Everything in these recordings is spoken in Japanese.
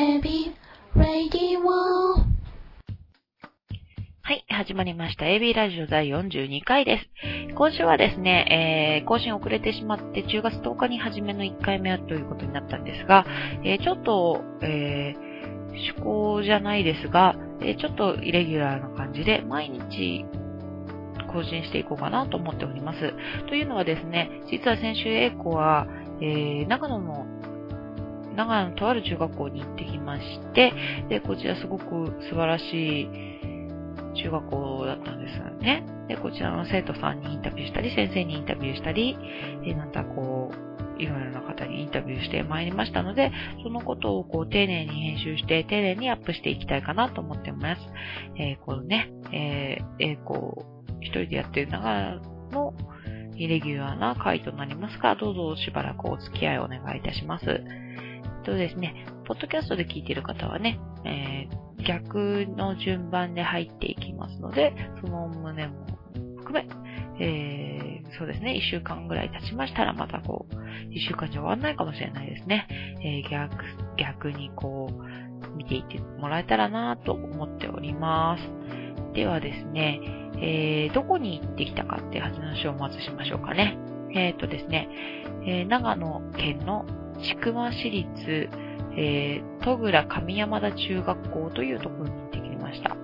エビ、レディオはい、始まりました AB ラジオ第42回です。今週はですね、えー、更新遅れてしまって10月10日に初めの1回目ということになったんですが、えー、ちょっと、えー、趣向じゃないですが、えー、ちょっとイレギュラーな感じで毎日更新していこうかなと思っております。というのはですね、実は先週英子は、えー、長野の長野のとある中学校に行ってきまして、で、こちらすごく素晴らしい中学校だったんですよね。で、こちらの生徒さんにインタビューしたり、先生にインタビューしたり、えなんかこう、いろいろな方にインタビューしてまいりましたので、そのことをこう丁寧に編集して、丁寧にアップしていきたいかなと思ってます。えー、このね、えー、英語一人でやってるながらのイレギュラーな回となりますが、どうぞしばらくお付き合いをお願いいたします。とですね、ポッドキャストで聞いている方はね、えー逆の順番で入っていきますので、その旨も含め、えー、そうですね、一週間ぐらい経ちましたら、またこう、一週間じゃ終わんないかもしれないですね。えー、逆、逆にこう、見ていってもらえたらなと思っております。ではですね、えー、どこに行ってきたかっていう話をまずしましょうかね。えっ、ー、とですね、えー、長野県の千曲市立えー、戸倉上山田中学校というところに行ってきました。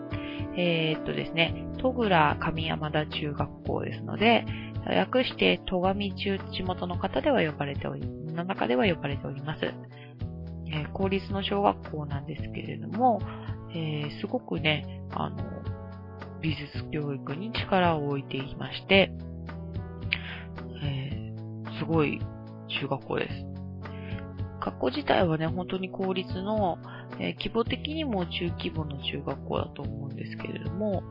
えー、っとですね、戸倉上山田中学校ですので、略して戸上中地元の方では呼ばれており、の中では呼ばれております。えー、公立の小学校なんですけれども、えー、すごくね、あの、美術教育に力を置いていまして、えー、すごい中学校です。学校自体はね、本当に公立の、えー、規模的にも中規模の中学校だと思うんですけれども、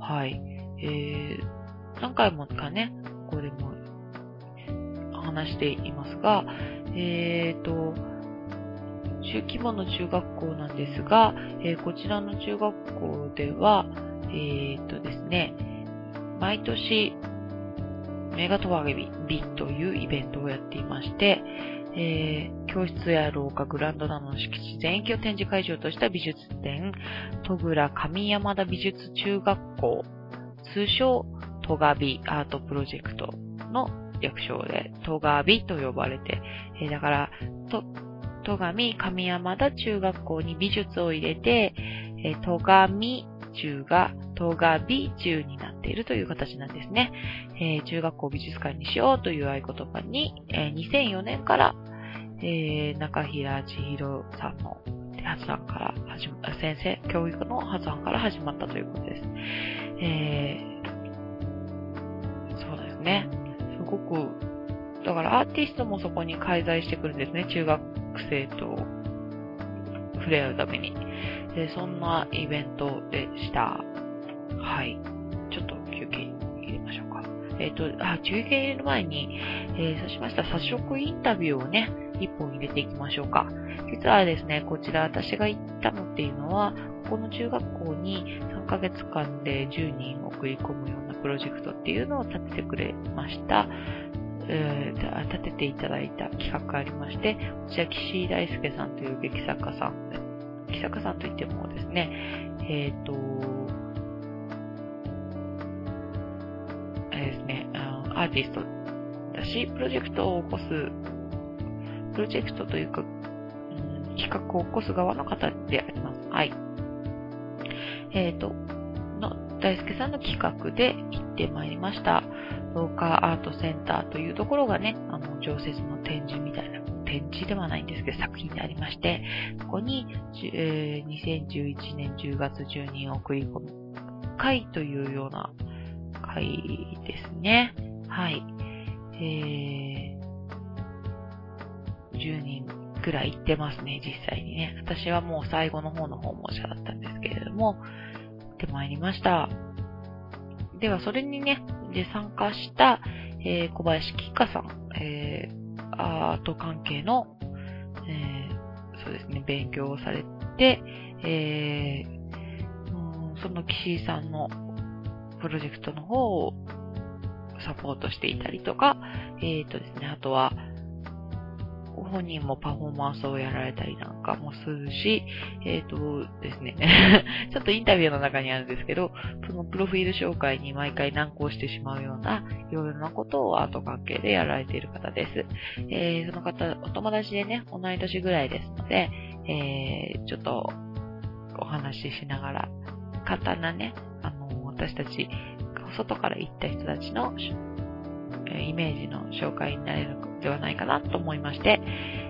はい。えー、何回もかね、ここでも話していますが、えーと、中規模の中学校なんですが、えー、こちらの中学校では、えーとですね、毎年、メガトワゲビというイベントをやっていまして、えー、教室や廊下、グランドなどの敷地全域を展示会場とした美術展、戸倉上山田美術中学校、通称、戸ガビアートプロジェクトの略称で、戸ガビと呼ばれて、えー、だから、と、戸上上山田中学校に美術を入れて、えー、戸上中が戸ガビ中になっているという形なんですね。えー、中学校美術館にしようという合言葉に、えー、2004年からえー、中平千尋さんの発案から始ま、先生、教育の発案から始まったということです。えー、そうですね。すごく、だからアーティストもそこに介在してくるんですね。中学生と触れ合うために。でそんなイベントでした。はい。えっ、ー、と、あ、休憩入れる前に、えー、そうしました早速インタビューをね、一本入れていきましょうか。実はですね、こちら私が行ったのっていうのは、ここの中学校に3ヶ月間で10人送り込むようなプロジェクトっていうのを立ててくれました。えー、立てていただいた企画がありまして、こちら岸井大輔さんという劇作家さん、劇作家さんといってもですね、えっ、ー、と、えですね、あのアーティストだし、プロジェクトを起こすプロジェクトというか、うん、企画を起こす側の方であります。はい。えっ、ー、と、の、大輔さんの企画で行ってまいりました。廊下アートセンターというところがね、あの、常設の展示みたいな、展示ではないんですけど、作品でありまして、そこに、えー、2011年10月中に送り込む会というような会ですね。はい。えー10人くらい行ってますね、実際にね。私はもう最後の方の訪問者だったんですけれども、行ってまいりました。では、それにね、で参加した、えー、小林きかさん、えー、アート関係の、えー、そうですね、勉強をされて、えー、その岸井さんのプロジェクトの方をサポートしていたりとか、えっ、ー、とですね、あとは、ご本人もパフォーマンスをやられたりなんかもするし、えっ、ー、とですね、ちょっとインタビューの中にあるんですけど、そのプロフィール紹介に毎回難航してしまうような、いろいろなことをアート関係でやられている方です。えー、その方、お友達でね、同い年ぐらいですので、えー、ちょっとお話ししながら、簡単なね、あの、私たち、外から行った人たちのイメージの紹介になれるのではないかなと思いまして、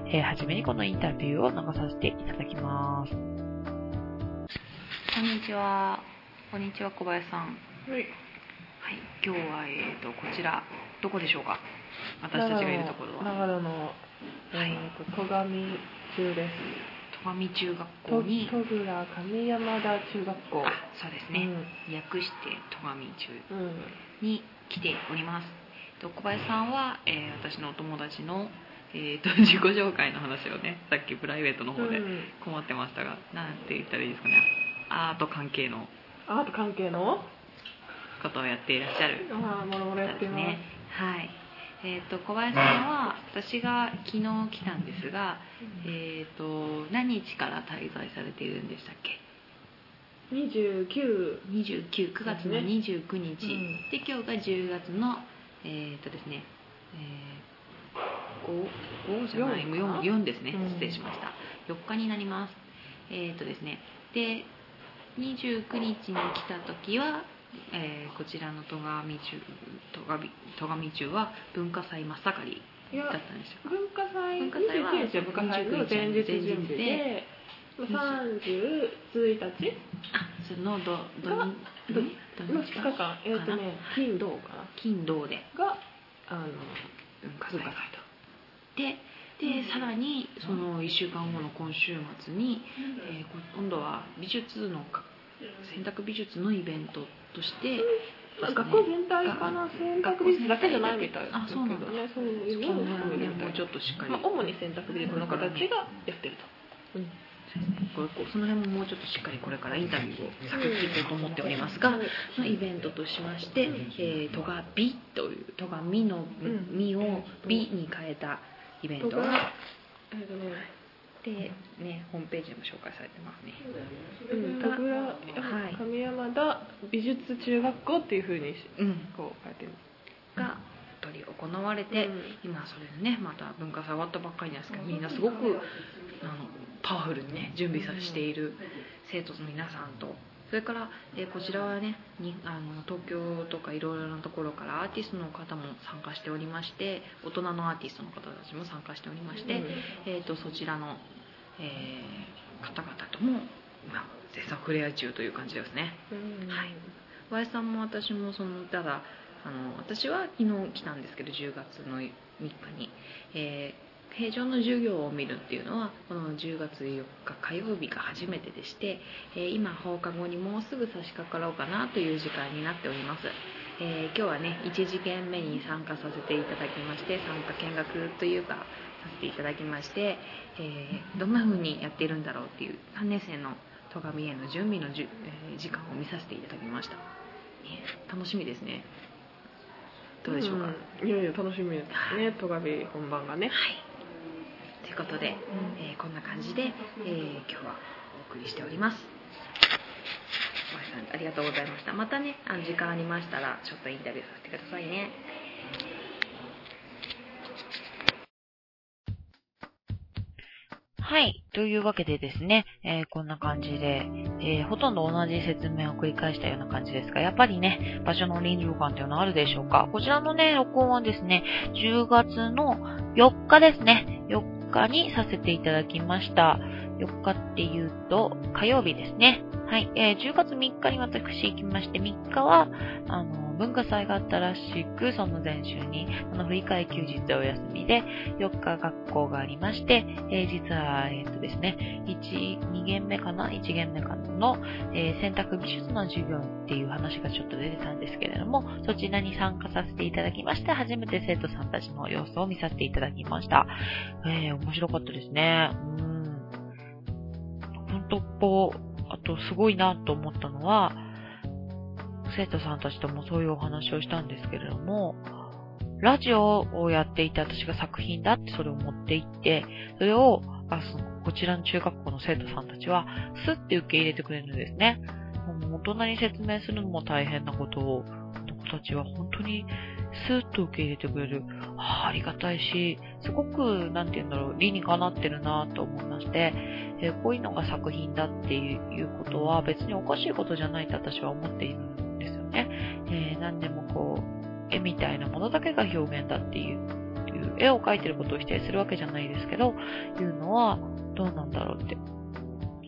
えー、はじめにこのインタビューを流させていただきます。こんにちは。こんにちは、小林さん。はい。はい、今日は、えっ、ー、と、こちら、どこでしょうか？私たちがいるところは。長野の、えーと、戸上中です。戸上中学校に。戸倉上山田中学校。あ、そうですね。うん、略して戸上中に来ております。と小林さんは、えー、私のお友達の、えーと、自己紹介の話をねさっきプライベートの方で困ってましたが、うん、なんて言ったらいいですかね。アート関係のアート関係の？ことをやっていらっしゃるああもろもろやってます。ね。はい。えーと、小林さんは私が昨日来たんですが、えーと、何日から滞在されているんでしたっけ？2929 9月の29日、ねうん、で今日が10月のえー、っとですね、えー、5, 5じゃない 4, 4ですね、失礼しました。4日になります。えー、っとですね。で29日に来た時は、えー、こちらの戸上中戸上中は文化祭真っ盛りだったんですよ。文化祭文化祭は文化祭の前日準備で31日？あそのどどどど2日間えっ、ー、とね金土かな金土で。があの文化祭と。ででさらにその1週間後の今週末に、えー、今度は美術の選択美術のイベントとして、ね、学校全体かな？選択美術だけじゃないみたい。ですけどね。そういうのをもうちょっとしっかり、まあ、主に選択美術の形がやってると。うんその辺ももうちょっとしっかりこれからインタビューをサクッといこうと思っておりますが、そのイベントとしまして、えー、トガビというトガミの「み」を「ビ」に変えたイベントが、でねホームページでも紹介されてますね。うん、田倉、はい、上山田美術中学校っていうふうに、うん、こう書いてる。が取り行われて、うん、今それでねまた文化祭終わったばっかりなんですけどみんなすごくあのパワフルにね準備さしている生徒の皆さんと。それから、えー、こちらはねにあの東京とかいろいろなところからアーティストの方も参加しておりまして大人のアーティストの方たちも参加しておりまして、うん、えーと、そちらの、えー、方々とも今絶賛触れ合い中という感じですね。うん、はい。和江さんも私もそのただあの私は昨日来たんですけど10月の3日に、えー平常の授業を見るっていうのはこの10月4日火曜日が初めてでして、えー、今放課後にもうすぐ差し掛かろうかなという時間になっております、えー、今日はね1次元目に参加させていただきまして参加見学というかさせていただきまして、えー、どんな風にやっているんだろうっていう3年生の戸上への準備のじゅ、え時間を見させていただきました、ね、楽しみですね。どうでしょうか、うん、いやいや楽しみですね。戸上本番がね。はいということで、うん、えー、こんな感じで、えー、今日はお送りしております。小林さんありがとうございました。またね、あの時間ありましたら、ちょっとインタビューさせてくださいね。はい。というわけでですね、えー、こんな感じで、えー、ほとんど同じ説明を繰り返したような感じですが、やっぱりね、場所の臨場感というのはあるでしょうか。こちらのね、録音はですね、10月の4日ですね。4日にさせていただきました。4日っていうと、火曜日ですね。はい。えー、10月3日に私行きまして、3日は、あの、文化祭があったらしく、その前週に、あの、振り替休日でお休みで、4日学校がありまして、えー、実は、えっ、ー、とですね、1、2限目かな ?1 限目かの、えー、選択技術の授業っていう話がちょっと出てたんですけれども、そちらに参加させていただきまして、初めて生徒さんたちの様子を見させていただきました。えー、面白かったですね。うん。ほんと、こう、あとすごいなと思ったのは、生徒さんたちともそういうお話をしたんですけれども、ラジオをやっていて私が作品だってそれを持っていって、それを、あそのこちらの中学校の生徒さんたちは、スッて受け入れてくれるんですね。もう大人に説明するのも大変なことを、子たちは本当にスーッと受け入れてくれる。ああ、りがたいし、すごく、なんて言うんだろう、理にかなってるなと思いまして、えー、こういうのが作品だっていうことは別におかしいことじゃないと私は思っているんね。えー、何でもこう、絵みたいなものだけが表現だっていう、いう絵を描いてることを否定するわけじゃないですけど、いうのはどうなんだろうって。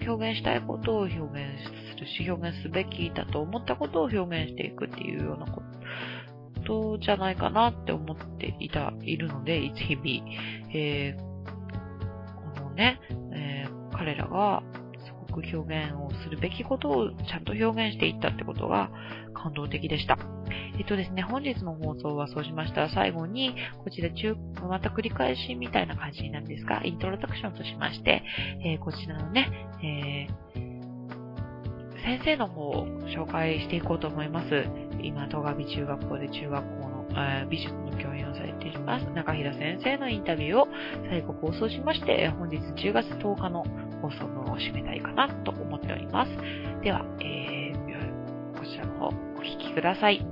表現したいことを表現するし、表現すべきだと思ったことを表現していくっていうようなことじゃないかなって思っていた、いるので、日々、えー、このね、えー、彼らがく表現をするべきことをちゃんと表現していったってことが感動的でした。えっとですね、本日の放送はそうしましたら最後に、こちら中、また繰り返しみたいな感じなんですが、イントロダクションとしまして、えー、こちらのね、えー先生の方を紹介していこうと思います。今、戸上中学校で中学校の、えー、美術の教員をされています、中平先生のインタビューを最後放送しまして、本日10月10日の放送分を締めたいかなと思っております。では、えー、こちらの方お聞きください。あ、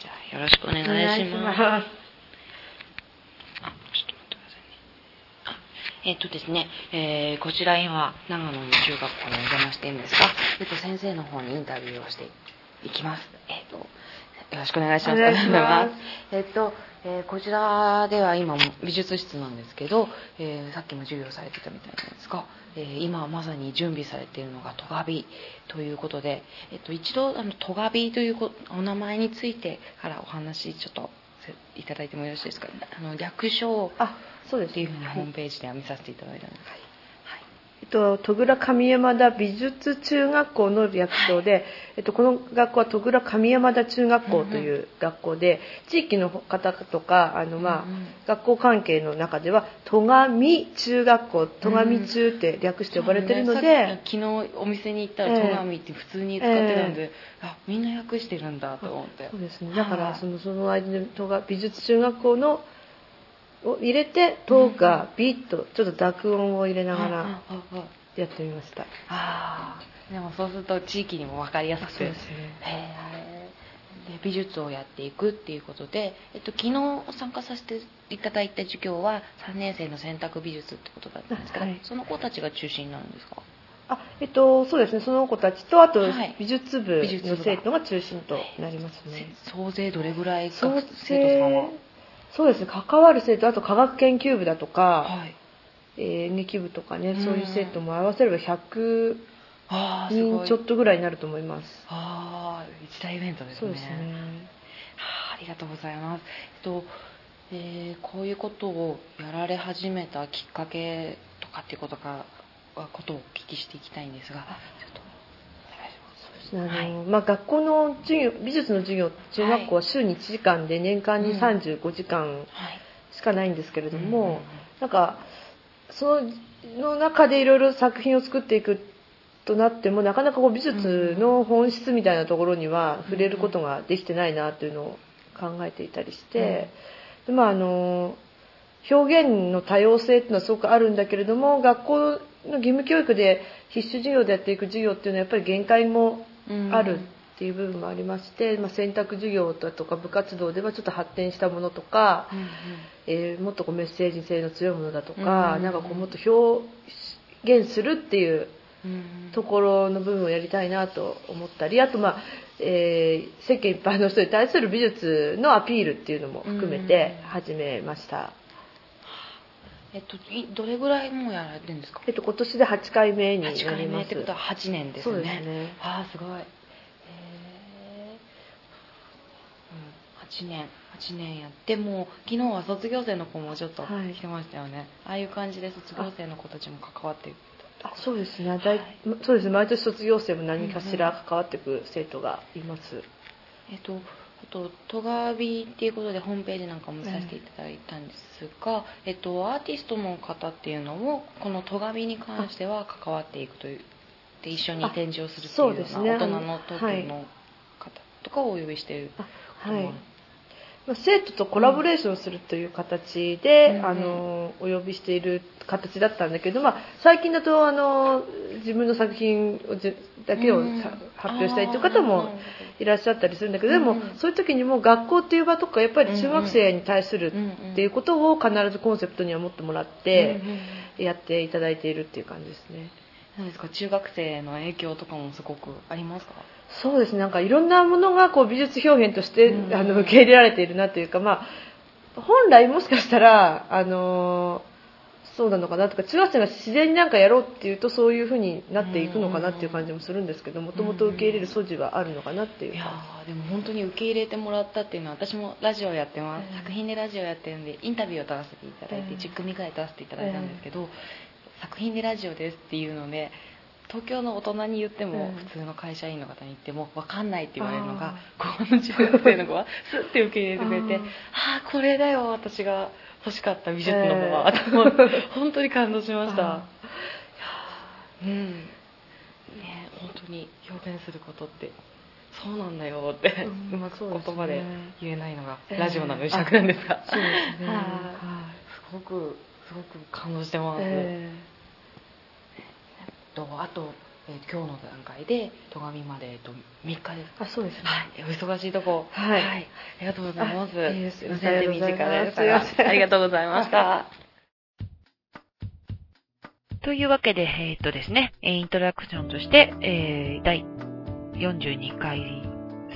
じゃあよろしくお願いします。えっとですね、えー、こちら今、長野の中学校にお邪魔しているんですが、えっと、先生の方にインタビューをしていきます。えっと、よろしくお願いします。えっと、えー、こちらでは今も美術室なんですけど、えー、さっきも授業されてたみたいなんですが、えー、今まさに準備されているのがトガビということで、えっと、一度あのトガビというお名前についてからお話ちょっといただいてもよろしいですか、あの略称あそうです。っていうふうにホームページでは見させていただいたんです、はいと、戸倉上山田美術中学校の略称で、はい、えっと、この学校は戸倉上山田中学校という学校で、うんうん、地域の方とかあの、まあ、うんうん、学校関係の中では戸上中学校戸上中って略して呼ばれてるので、うんね、昨日お店に行ったら戸上って普通に使ってたんで、えー、あみんな訳してるんだと思って。そうですね。だからそのその間に戸美術中学校のを入れて「と」がビッとちょっと濁音を入れながらやってみました、ああでもそうすると地域にも分かりやすくそうですね。で美術をやっていくっていうことで、えっと、昨日参加させていただいた授業は3年生の選択美術ってことだったんですけど、はい、その子たちが中心になるんですか？あえっとそうですね。その子たちとあと美術部の生徒が中心となりますね、はい、総勢どれぐらい生徒さんは？そうですね。関わる生徒あと科学研究部だとか、はい。えー、演劇部とかね、そういう生徒も合わせれば100人ちょっとぐらいになると思います。ああ一大イベントですね。そうですね。はあ、ありがとうございます、えっとえー、こういうことをやられ始めたきっかけとかっていうことかことをお聞きしていきたいんですがちょっとあの、はい、まあ、学校の授業美術の授業中学校は週に1時間で年間に35時間しかないんですけれども、はい、なんかその中でいろいろ作品を作っていくとなってもなかなかこう美術の本質みたいなところには触れることができてないなというのを考えていたりして、でまああの表現の多様性っていうのはすごくあるんだけれども学校の義務教育で必修授業でやっていく授業っていうのはやっぱり限界もあるっていう部分もありまして、まあ、選択授業だとか部活動ではちょっと発展したものとか、うんうん、えー、もっとこうメッセージ性の強いものだとか、うんうん、なんかこうもっと表現するっていうところの部分をやりたいなと思ったりあとまあ、えー、世間一般の人に対する美術のアピールっていうのも含めて始めました。えっと、どれぐらいもうやられてるんですか、えっと、今年で8回目になります。8回目ってことは8年ですね。そうですね。ああすごい。へえ、うん、8年。8年やっても昨日は卒業生の子もちょっと来てましたよね、はい、ああいう感じで卒業生の子たちも関わってあそうですね、はい、そうですね。毎年卒業生も何かしら関わっていく生徒がいます、うんうん、えっとあと戸川美っていうことでホームページなんかもさせていただいたんですが、うん、えっと、アーティストの方っていうのもこの戸川美に関しては関わっていくというで一緒に展示をするっていうような大人のトークの方とかをお呼びしているはい生徒とコラボレーションするという形で、うん、あのお呼びしている形だったんだけど、まあ、最近だとあの自分の作品だけを、発表したいという方もいらっしゃったりするんだけど、でも、そういう時にも学校っていう場とかやっぱり中学生に対するっていうことを必ずコンセプトには持ってもらってやっていただいているっていう感じですね。何ですか？中学生の影響とかもすごくありますか？そうですね。なんかいろんなものがこう美術表現として、あの受け入れられているなというかまあ本来もしかしたらあのそうなのかなとか中学生が自然になんかやろうっていうとそういうふうになっていくのかなっていう感じもするんですけどもともと受け入れる素地はあるのかなっていう感じでも本当に受け入れてもらったっていうのは私もラジオやってます、作品でラジオやってるんでインタビューを出させていただいて、10組ぐらい出させていただいたんですけど、作品でラジオですっていうので東京の大人に言っても、普通の会社員の方に言っても分かんないって言われるのがこの中学生の子はスッて受け入れてくれてああこれだよ私が欲しかった美術の子は、と思って本当に感動しました。うん。ね本当に表現することってそうなんだよって、うまく言葉で言えないのがラジオなのに尺なんですが、そうですね、すごくすごく感動してます、えー、とあと、えー、今日の段階で戸上まで、えっと、3日で。すあそうですね、はい、お忙しいとこ。はい、はい、ありがとうございます。いいすいません手短ですありがとうございました。というわけで、えー、っとですね、イントラクションとして、えー、第42回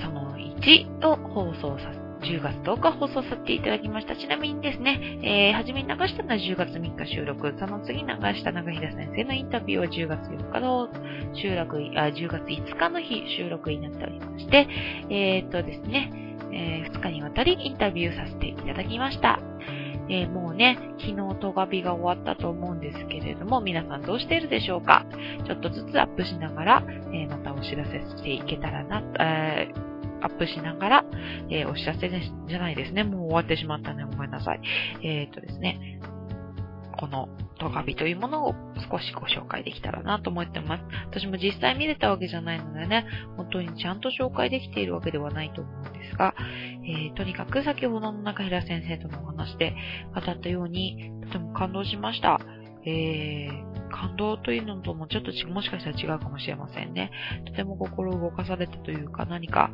その1を放送させ10月10日放送させていただきました。ちなみにですね、えー、初めに流したのは10月3日収録、その次流した長平先生のインタビューは10月4日の収録、あ、10月5日の日収録になっておりまして、えー、っとですね、えー、2日にわたりインタビューさせていただきました。えー、もうね、昨日トガビが終わったと思うんですけれども、皆さんどうしているでしょうかちょっとずつアップしながら、えー、またお知らせしていけたらな、えーアップしながら、えー、お知らせじゃないですね。もう終わってしまったね。ごめんなさい。えっ、とですね。このトガビというものを少しご紹介できたらなと思ってます。私も実際見れたわけじゃないのでね、本当にちゃんと紹介できているわけではないと思うんですが、えー、とにかく先ほどの中平先生とのお話で語ったように、とても感動しました。えー、感動というのともちょっともしかしたら違うかもしれませんね。とても心動かされたというか何か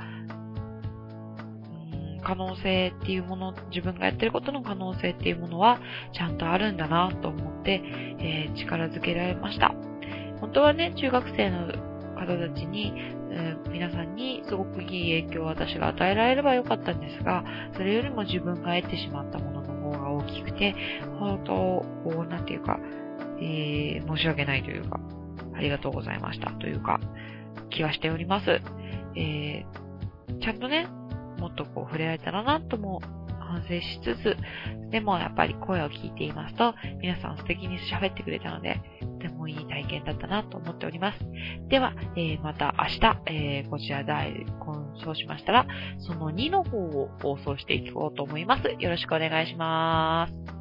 可能性っていうもの、自分がやってることの可能性っていうものはちゃんとあるんだなと思って、えー、力づけられました。本当はね、中学生の方たちに、え、皆さんにすごくいい影響を私が与えられればよかったんですが、それよりも自分が得てしまったものの方が大きくて、本当、こう、なんていうか、えー、申し訳ないというか、ありがとうございましたというか、気はしております。えー、ちゃんとね、もっとこう触れられたらなとも反省しつつ、でもやっぱり声を聞いていますと、皆さん素敵に喋ってくれたので、とてもいい体験だったなと思っております。では、えー、また明日、えー、こちら第、そうしましたら、その2の方を放送していこうと思います。よろしくお願いします。